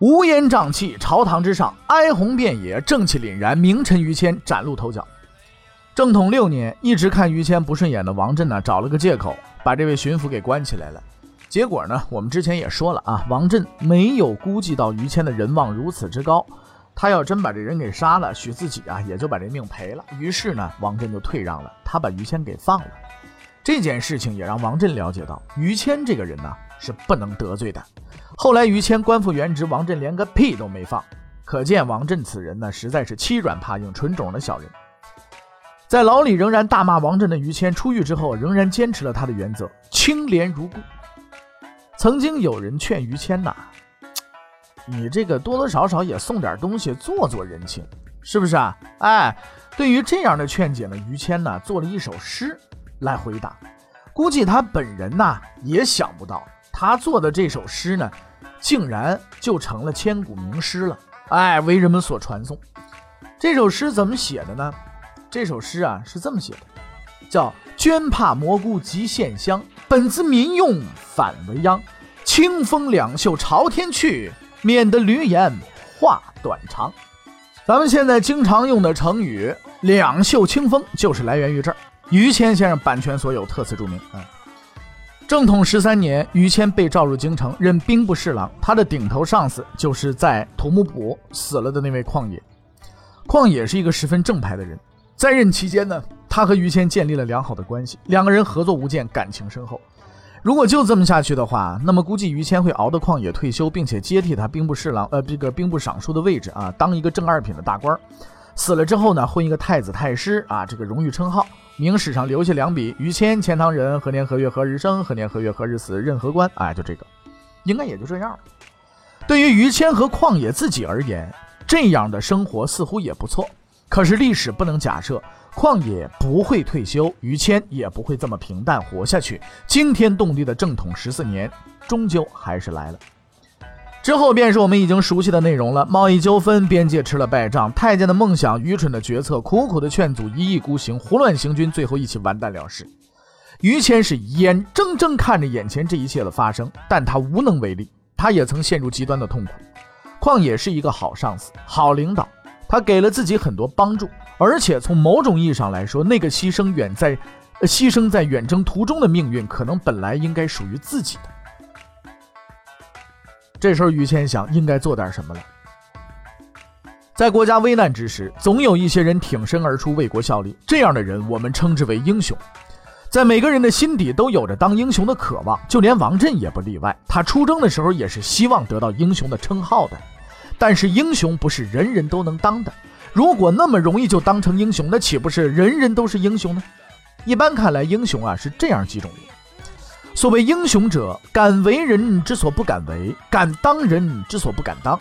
乌烟瘴气，朝堂之上哀鸿遍野，正气凛然，名臣于谦崭露头角。正统六年，一直看于谦不顺眼的王振呢，找了个借口。把这位巡抚给关起来了，结果呢？我们之前也说了啊，王振没有估计到于谦的人望如此之高，他要真把这人给杀了，许自己啊也就把这命赔了。于是呢，王振就退让了，他把于谦给放了。这件事情也让王振了解到，于谦这个人呢是不能得罪的。后来于谦官复原职，王振连个屁都没放，可见王振此人呢实在是欺软怕硬、纯种的小人。在牢里仍然大骂王振的于谦，出狱之后仍然坚持了他的原则，清廉如故。曾经有人劝于谦呐：“你这个多多少少也送点东西，做做人情，是不是啊？”哎，对于这样的劝解呢，于谦呢做了一首诗来回答。估计他本人呐也想不到，他做的这首诗呢，竟然就成了千古名诗了，哎，为人们所传颂。这首诗怎么写的呢？这首诗啊是这么写的，叫“绢帕蘑菇急现香，本自民用反为殃。清风两袖朝天去，免得驴言话短长。”咱们现在经常用的成语“两袖清风”就是来源于这儿。于谦先生版权所有，特此注明。嗯，正统十三年，于谦被召入京城任兵部侍郎，他的顶头上司就是在土木堡死了的那位旷野。旷野是一个十分正派的人。在任期间呢，他和于谦建立了良好的关系，两个人合作无间，感情深厚。如果就这么下去的话，那么估计于谦会熬得旷野退休，并且接替他兵部侍郎，呃，这个兵部尚书的位置啊，当一个正二品的大官。死了之后呢，混一个太子太师啊，这个荣誉称号。明史上留下两笔：于谦，钱塘人，何年何月何日生？何年何月何日死？任何官？哎，就这个，应该也就这样了。对于于谦和旷野自己而言，这样的生活似乎也不错。可是历史不能假设旷野不会退休，于谦也不会这么平淡活下去。惊天动地的正统十四年，终究还是来了。之后便是我们已经熟悉的内容了：贸易纠纷，边界吃了败仗，太监的梦想，愚蠢的决策，苦苦的劝阻，一意孤行，胡乱行军，最后一起完蛋了事。于谦是眼睁睁看着眼前这一切的发生，但他无能为力。他也曾陷入极端的痛苦。旷野是一个好上司，好领导。他给了自己很多帮助，而且从某种意义上来说，那个牺牲远在，牺牲在远征途中的命运，可能本来应该属于自己的。这时候，于谦想，应该做点什么了。在国家危难之时，总有一些人挺身而出，为国效力。这样的人，我们称之为英雄。在每个人的心底都有着当英雄的渴望，就连王振也不例外。他出征的时候，也是希望得到英雄的称号的。但是英雄不是人人都能当的。如果那么容易就当成英雄，那岂不是人人都是英雄呢？一般看来，英雄啊是这样几种人。所谓英雄者，敢为人之所不敢为，敢当人之所不敢当。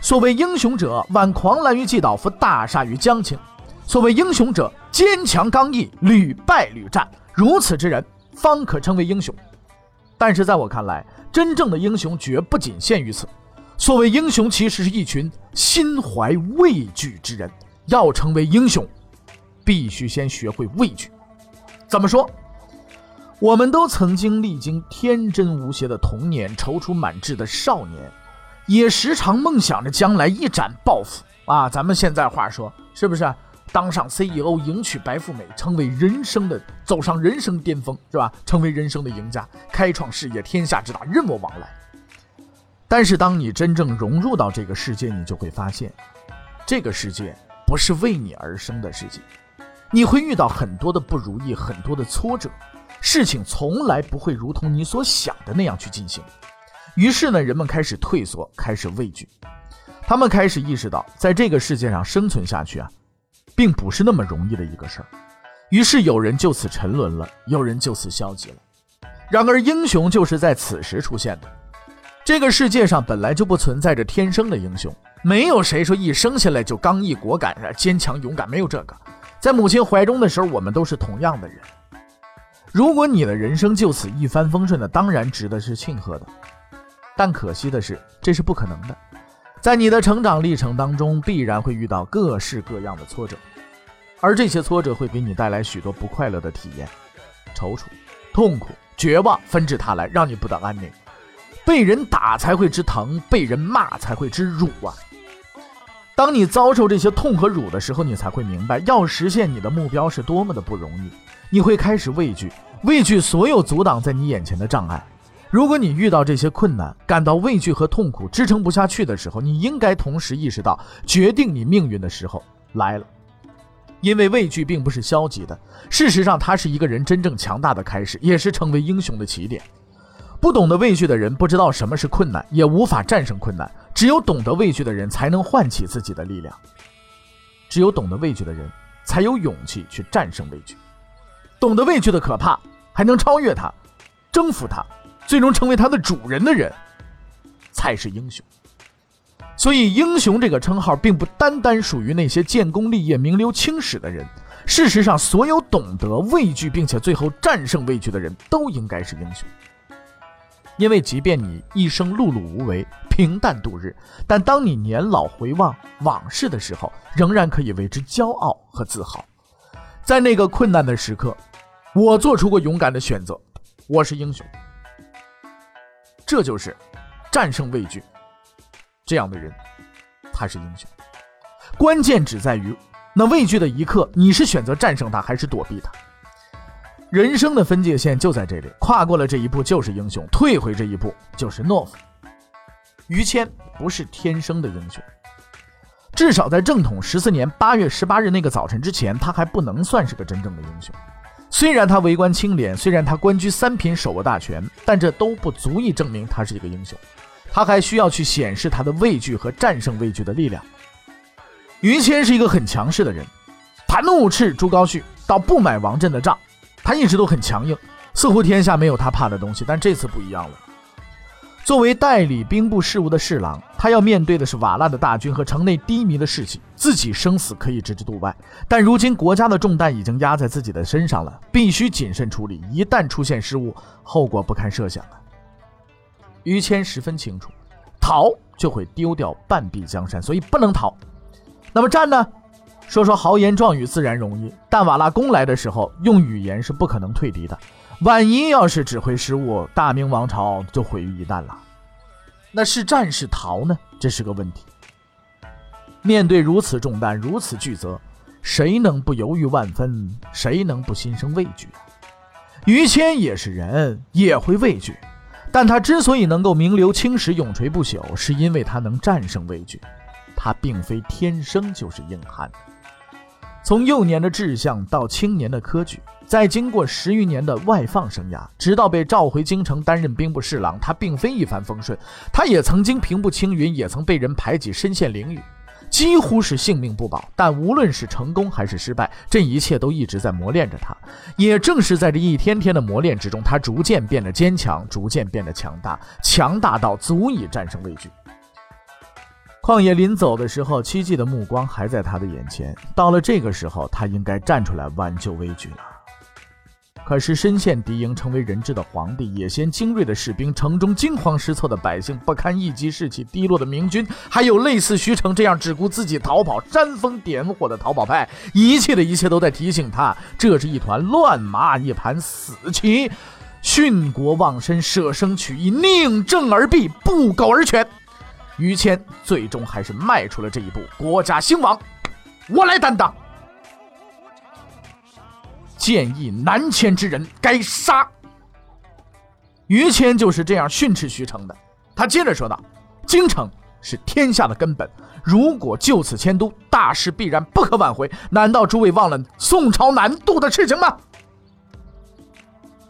所谓英雄者，挽狂澜于既倒，扶大厦于将倾。所谓英雄者，坚强刚毅，屡败屡战。如此之人，方可称为英雄。但是在我看来，真正的英雄绝不仅限于此。所谓英雄，其实是一群心怀畏惧之人。要成为英雄，必须先学会畏惧。怎么说？我们都曾经历经天真无邪的童年，踌躇满志的少年，也时常梦想着将来一展抱负啊！咱们现在话说，是不是当上 CEO，迎娶白富美，成为人生的走上人生巅峰，是吧？成为人生的赢家，开创事业，天下之大，任我往来。但是，当你真正融入到这个世界，你就会发现，这个世界不是为你而生的世界。你会遇到很多的不如意，很多的挫折，事情从来不会如同你所想的那样去进行。于是呢，人们开始退缩，开始畏惧，他们开始意识到，在这个世界上生存下去啊，并不是那么容易的一个事儿。于是，有人就此沉沦了，有人就此消极了。然而，英雄就是在此时出现的。这个世界上本来就不存在着天生的英雄，没有谁说一生下来就刚毅果敢、坚强勇敢，没有这个。在母亲怀中的时候，我们都是同样的人。如果你的人生就此一帆风顺的，当然值得是庆贺的。但可惜的是，这是不可能的。在你的成长历程当中，必然会遇到各式各样的挫折，而这些挫折会给你带来许多不快乐的体验，踌躇、痛苦、绝望纷至沓来，让你不得安宁。被人打才会知疼，被人骂才会知辱啊！当你遭受这些痛和辱的时候，你才会明白，要实现你的目标是多么的不容易。你会开始畏惧，畏惧所有阻挡在你眼前的障碍。如果你遇到这些困难，感到畏惧和痛苦，支撑不下去的时候，你应该同时意识到，决定你命运的时候来了。因为畏惧并不是消极的，事实上，它是一个人真正强大的开始，也是成为英雄的起点。不懂得畏惧的人，不知道什么是困难，也无法战胜困难。只有懂得畏惧的人，才能唤起自己的力量。只有懂得畏惧的人，才有勇气去战胜畏惧。懂得畏惧的可怕，还能超越它，征服它。最终成为他的主人的人，才是英雄。所以，英雄这个称号并不单单属于那些建功立业、名留青史的人。事实上，所有懂得畏惧并且最后战胜畏惧的人都应该是英雄。因为，即便你一生碌碌无为、平淡度日，但当你年老回望往事的时候，仍然可以为之骄傲和自豪。在那个困难的时刻，我做出过勇敢的选择，我是英雄。这就是战胜畏惧这样的人，他是英雄。关键只在于那畏惧的一刻，你是选择战胜他，还是躲避他？人生的分界线就在这里，跨过了这一步就是英雄，退回这一步就是懦夫。于谦不是天生的英雄，至少在正统十四年八月十八日那个早晨之前，他还不能算是个真正的英雄。虽然他为官清廉，虽然他官居三品，手握大权，但这都不足以证明他是一个英雄。他还需要去显示他的畏惧和战胜畏惧的力量。于谦是一个很强势的人，他怒斥朱高煦到不买王振的账，他一直都很强硬，似乎天下没有他怕的东西。但这次不一样了。作为代理兵部事务的侍郎，他要面对的是瓦剌的大军和城内低迷的士气，自己生死可以置之度外，但如今国家的重担已经压在自己的身上了，必须谨慎处理，一旦出现失误，后果不堪设想啊！于谦十分清楚，逃就会丢掉半壁江山，所以不能逃。那么战呢？说说豪言壮语自然容易，但瓦剌攻来的时候，用语言是不可能退敌的。万一要是指挥失误，大明王朝就毁于一旦了。那是战是逃呢？这是个问题。面对如此重担、如此巨责，谁能不犹豫万分？谁能不心生畏惧？于谦也是人，也会畏惧，但他之所以能够名留青史、永垂不朽，是因为他能战胜畏惧。他并非天生就是硬汉。从幼年的志向到青年的科举。在经过十余年的外放生涯，直到被召回京城担任兵部侍郎，他并非一帆风顺。他也曾经平步青云，也曾被人排挤，身陷囹圄，几乎是性命不保。但无论是成功还是失败，这一切都一直在磨练着他。也正是在这一天天的磨练之中，他逐渐变得坚强，逐渐变得强大，强大到足以战胜畏惧。旷野临走的时候，戚继的目光还在他的眼前。到了这个时候，他应该站出来挽救危局了。可是身陷敌营、成为人质的皇帝，野先精锐的士兵，城中惊慌失措的百姓，不堪一击士气低落的明军，还有类似徐成这样只顾自己逃跑、煽风点火的逃跑派，一切的一切都在提醒他，这是一团乱麻，一盘死棋。殉国忘身、舍生取义、宁正而毙、不苟而全，于谦最终还是迈出了这一步。国家兴亡，我来担当。建议南迁之人该杀。于谦就是这样训斥徐成的。他接着说道：“京城是天下的根本，如果就此迁都，大事必然不可挽回。难道诸位忘了宋朝南渡的事情吗？”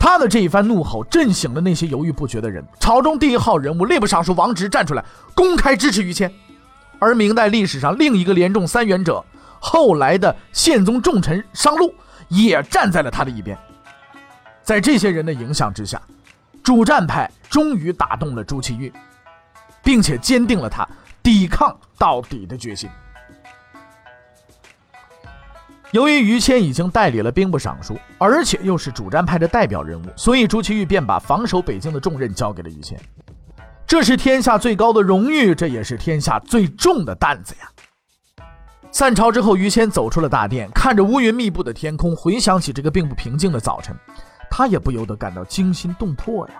他的这一番怒吼震醒了那些犹豫不决的人。朝中第一号人物吏部尚书王直站出来公开支持于谦，而明代历史上另一个连中三元者，后来的宪宗重臣商禄。也站在了他的一边，在这些人的影响之下，主战派终于打动了朱祁钰，并且坚定了他抵抗到底的决心。由于于谦已经代理了兵部尚书，而且又是主战派的代表人物，所以朱祁钰便把防守北京的重任交给了于谦。这是天下最高的荣誉，这也是天下最重的担子呀。散朝之后，于谦走出了大殿，看着乌云密布的天空，回想起这个并不平静的早晨，他也不由得感到惊心动魄呀。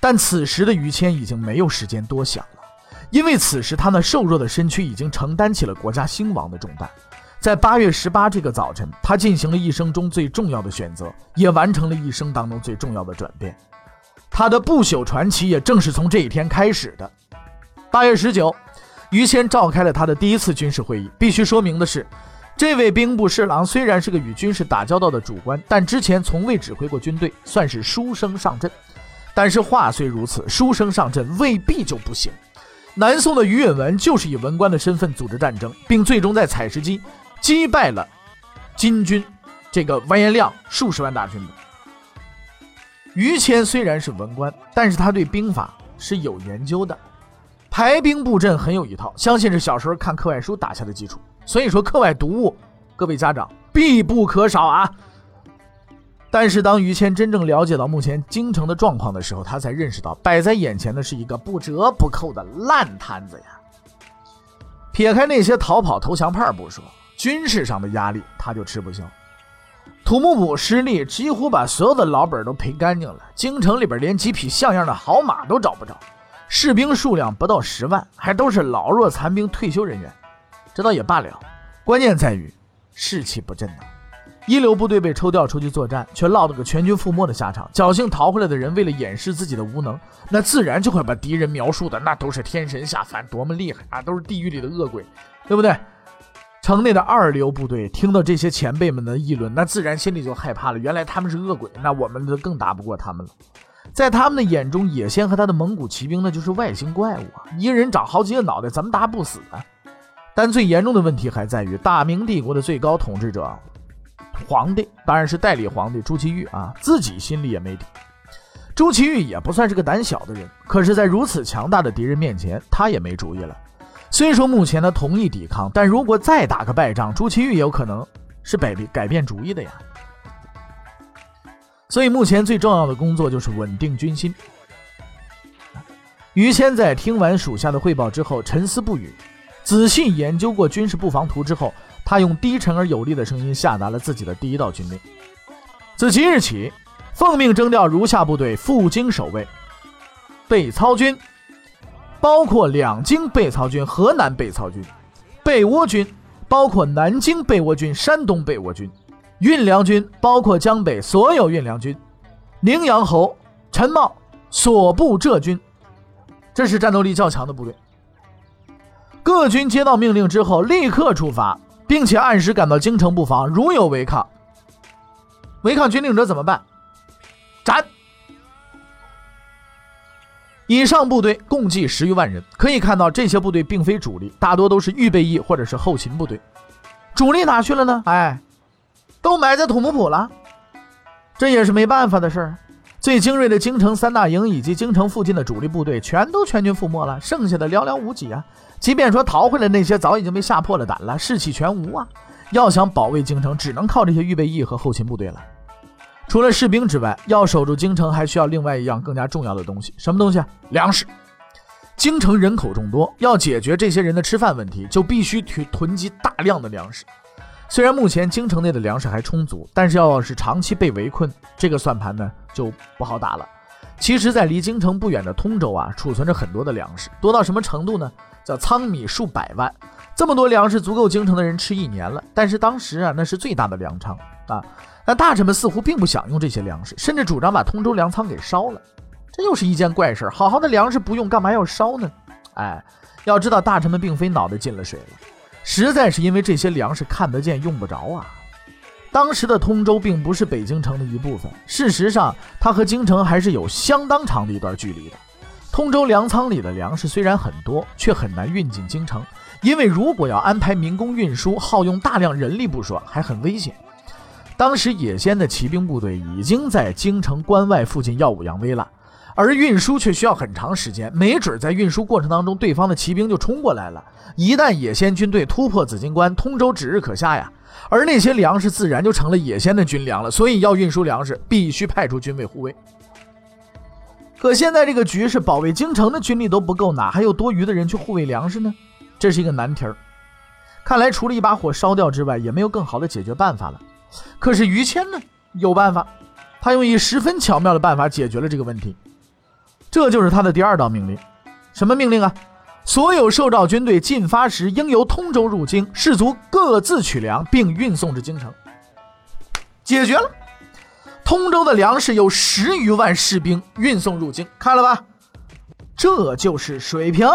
但此时的于谦已经没有时间多想了，因为此时他那瘦弱的身躯已经承担起了国家兴亡的重担。在八月十八这个早晨，他进行了一生中最重要的选择，也完成了一生当中最重要的转变。他的不朽传奇也正是从这一天开始的。八月十九，于谦召开了他的第一次军事会议。必须说明的是，这位兵部侍郎虽然是个与军事打交道的主官，但之前从未指挥过军队，算是书生上阵。但是话虽如此，书生上阵未必就不行。南宋的于允文就是以文官的身份组织战争，并最终在采石矶击败了金军这个完颜亮数十万大军的。于谦虽然是文官，但是他对兵法是有研究的，排兵布阵很有一套，相信是小时候看课外书打下的基础。所以说，课外读物，各位家长必不可少啊！但是当于谦真正了解到目前京城的状况的时候，他才认识到摆在眼前的是一个不折不扣的烂摊子呀。撇开那些逃跑投降派不说，军事上的压力他就吃不消。土木堡失利，几乎把所有的老本都赔干净了。京城里边连几匹像样的好马都找不着，士兵数量不到十万，还都是老弱残兵、退休人员。这倒也罢了，关键在于士气不振呐。一流部队被抽调出去作战，却落得个全军覆没的下场。侥幸逃回来的人，为了掩饰自己的无能，那自然就会把敌人描述的那都是天神下凡，多么厉害啊，都是地狱里的恶鬼，对不对？城内的二流部队听到这些前辈们的议论，那自然心里就害怕了。原来他们是恶鬼，那我们就更打不过他们了。在他们的眼中，野仙和他的蒙古骑兵那就是外星怪物啊！一个人长好几个脑袋，怎么打不死啊？但最严重的问题还在于，大明帝国的最高统治者皇帝，当然是代理皇帝朱祁钰啊，自己心里也没底。朱祁钰也不算是个胆小的人，可是，在如此强大的敌人面前，他也没主意了。虽说目前他同意抵抗，但如果再打个败仗，朱祁钰有可能是改变改变主意的呀。所以目前最重要的工作就是稳定军心。于谦在听完属下的汇报之后，沉思不语，仔细研究过军事布防图之后，他用低沉而有力的声音下达了自己的第一道军令：自即日起，奉命征调如下部队赴京守卫：备操军。包括两京备曹军、河南备曹军、备倭军，包括南京备倭军、山东备倭军、运粮军，包括江北所有运粮军、宁阳侯陈茂所部浙军，这是战斗力较强的部队。各军接到命令之后，立刻出发，并且按时赶到京城布防。如有违抗，违抗军令者怎么办？斩！以上部队共计十余万人，可以看到这些部队并非主力，大多都是预备役或者是后勤部队。主力哪去了呢？哎，都埋在土木堡了。这也是没办法的事儿。最精锐的京城三大营以及京城附近的主力部队全都全军覆没了，剩下的寥寥无几啊！即便说逃回来那些，早已经被吓破了胆了，士气全无啊！要想保卫京城，只能靠这些预备役和后勤部队了。除了士兵之外，要守住京城，还需要另外一样更加重要的东西。什么东西？粮食。京城人口众多，要解决这些人的吃饭问题，就必须囤囤积大量的粮食。虽然目前京城内的粮食还充足，但是要是长期被围困，这个算盘呢就不好打了。其实，在离京城不远的通州啊，储存着很多的粮食，多到什么程度呢？叫仓米数百万，这么多粮食足够京城的人吃一年了。但是当时啊，那是最大的粮仓啊。但大臣们似乎并不想用这些粮食，甚至主张把通州粮仓给烧了。这又是一件怪事儿好好的粮食不用，干嘛要烧呢？哎，要知道大臣们并非脑袋进了水了，实在是因为这些粮食看得见用不着啊。当时的通州并不是北京城的一部分，事实上它和京城还是有相当长的一段距离的。通州粮仓里的粮食虽然很多，却很难运进京城，因为如果要安排民工运输，耗用大量人力不说，还很危险。当时野仙的骑兵部队已经在京城关外附近耀武扬威了，而运输却需要很长时间，没准在运输过程当中，对方的骑兵就冲过来了。一旦野仙军队突破紫金关，通州指日可下呀。而那些粮食自然就成了野仙的军粮了，所以要运输粮食，必须派出军队护卫。可现在这个局势，保卫京城的军力都不够，哪还有多余的人去护卫粮食呢？这是一个难题儿。看来除了一把火烧掉之外，也没有更好的解决办法了。可是于谦呢，有办法，他用一十分巧妙的办法解决了这个问题。这就是他的第二道命令，什么命令啊？所有受诏军队进发时，应由通州入京，士卒各自取粮，并运送至京城。解决了，通州的粮食有十余万士兵运送入京，看了吧？这就是水平。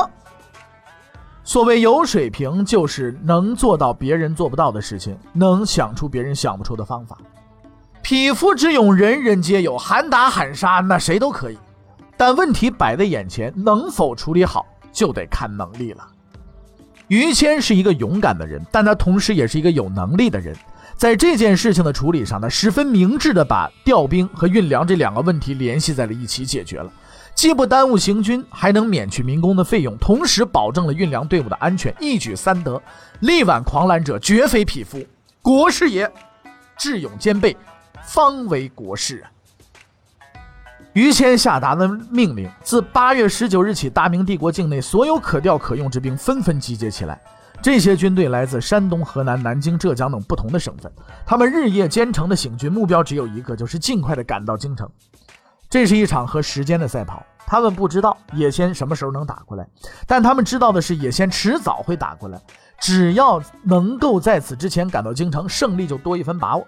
所谓有水平，就是能做到别人做不到的事情，能想出别人想不出的方法。匹夫之勇，人人皆有，喊打喊杀，那谁都可以。但问题摆在眼前，能否处理好，就得看能力了。于谦是一个勇敢的人，但他同时也是一个有能力的人。在这件事情的处理上，他十分明智的把调兵和运粮这两个问题联系在了一起解决了，既不耽误行军，还能免去民工的费用，同时保证了运粮队伍的安全，一举三得。力挽狂澜者绝非匹夫，国士也。智勇兼备，方为国士啊。于谦下达的命令，自八月十九日起，大明帝国境内所有可调可用之兵纷纷集结起来。这些军队来自山东、河南、南京、浙江等不同的省份，他们日夜兼程的行军，目标只有一个，就是尽快的赶到京城。这是一场和时间的赛跑。他们不知道野仙什么时候能打过来，但他们知道的是，野仙迟早会打过来。只要能够在此之前赶到京城，胜利就多一分把握。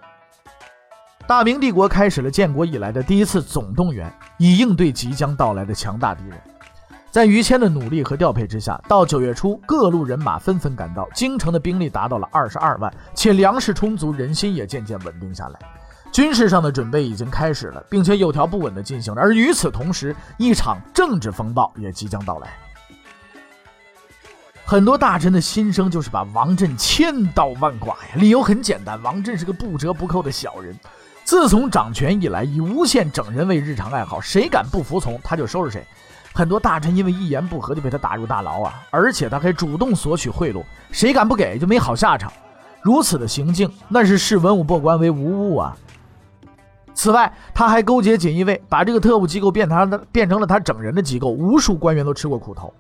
大明帝国开始了建国以来的第一次总动员，以应对即将到来的强大敌人。在于谦的努力和调配之下，到九月初，各路人马纷纷赶到，京城的兵力达到了二十二万，且粮食充足，人心也渐渐稳定下来。军事上的准备已经开始了，并且有条不紊地进行着。而与此同时，一场政治风暴也即将到来。很多大臣的心声就是把王振千刀万剐呀，理由很简单，王振是个不折不扣的小人。自从掌权以来，以诬陷整人为日常爱好，谁敢不服从，他就收拾谁。很多大臣因为一言不合就被他打入大牢啊！而且他还主动索取贿赂，谁敢不给就没好下场。如此的行径，那是视文武百官为无物啊！此外，他还勾结锦衣卫，把这个特务机构变他的变成了他整人的机构，无数官员都吃过苦头。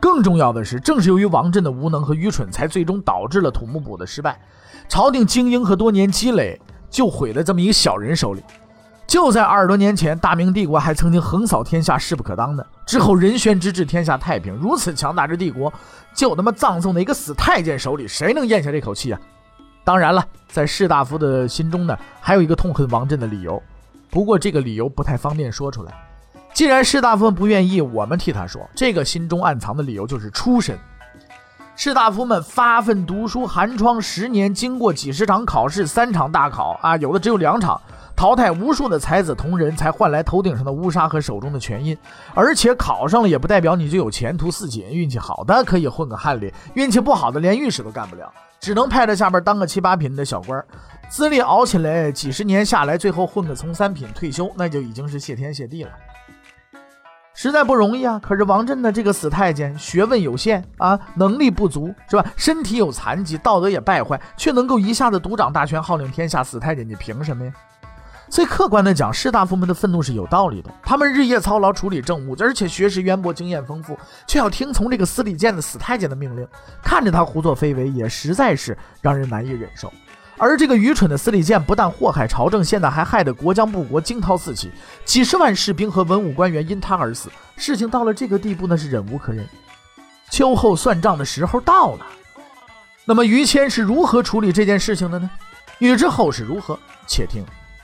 更重要的是，正是由于王振的无能和愚蠢，才最终导致了土木堡的失败。朝廷精英和多年积累。就毁在这么一个小人手里。就在二十多年前，大明帝国还曾经横扫天下，势不可当的。之后仁宣之治，天下太平。如此强大之帝国，就他妈葬送在一个死太监手里，谁能咽下这口气啊？当然了，在士大夫的心中呢，还有一个痛恨王振的理由。不过这个理由不太方便说出来。既然士大夫们不愿意，我们替他说，这个心中暗藏的理由就是出身。士大夫们发奋读书，寒窗十年，经过几十场考试，三场大考啊，有的只有两场，淘汰无数的才子同人才，换来头顶上的乌纱和手中的权印。而且考上了也不代表你就有前途似锦，运气好的可以混个翰林，运气不好的连御史都干不了，只能派在下边当个七八品的小官，资历熬起来几十年下来，最后混个从三品退休，那就已经是谢天谢地了。实在不容易啊！可是王振的这个死太监，学问有限啊，能力不足，是吧？身体有残疾，道德也败坏，却能够一下子独掌大权，号令天下。死太监，你凭什么呀？所以客观的讲，士大夫们的愤怒是有道理的。他们日夜操劳处理政务，而且学识渊博、经验丰富，却要听从这个司礼监的死太监的命令，看着他胡作非为，也实在是让人难以忍受。而这个愚蠢的司礼监不但祸害朝政，现在还害得国将不国，惊涛四起，几十万士兵和文武官员因他而死。事情到了这个地步，那是忍无可忍。秋后算账的时候到了。那么于谦是如何处理这件事情的呢？欲知后事如何，且听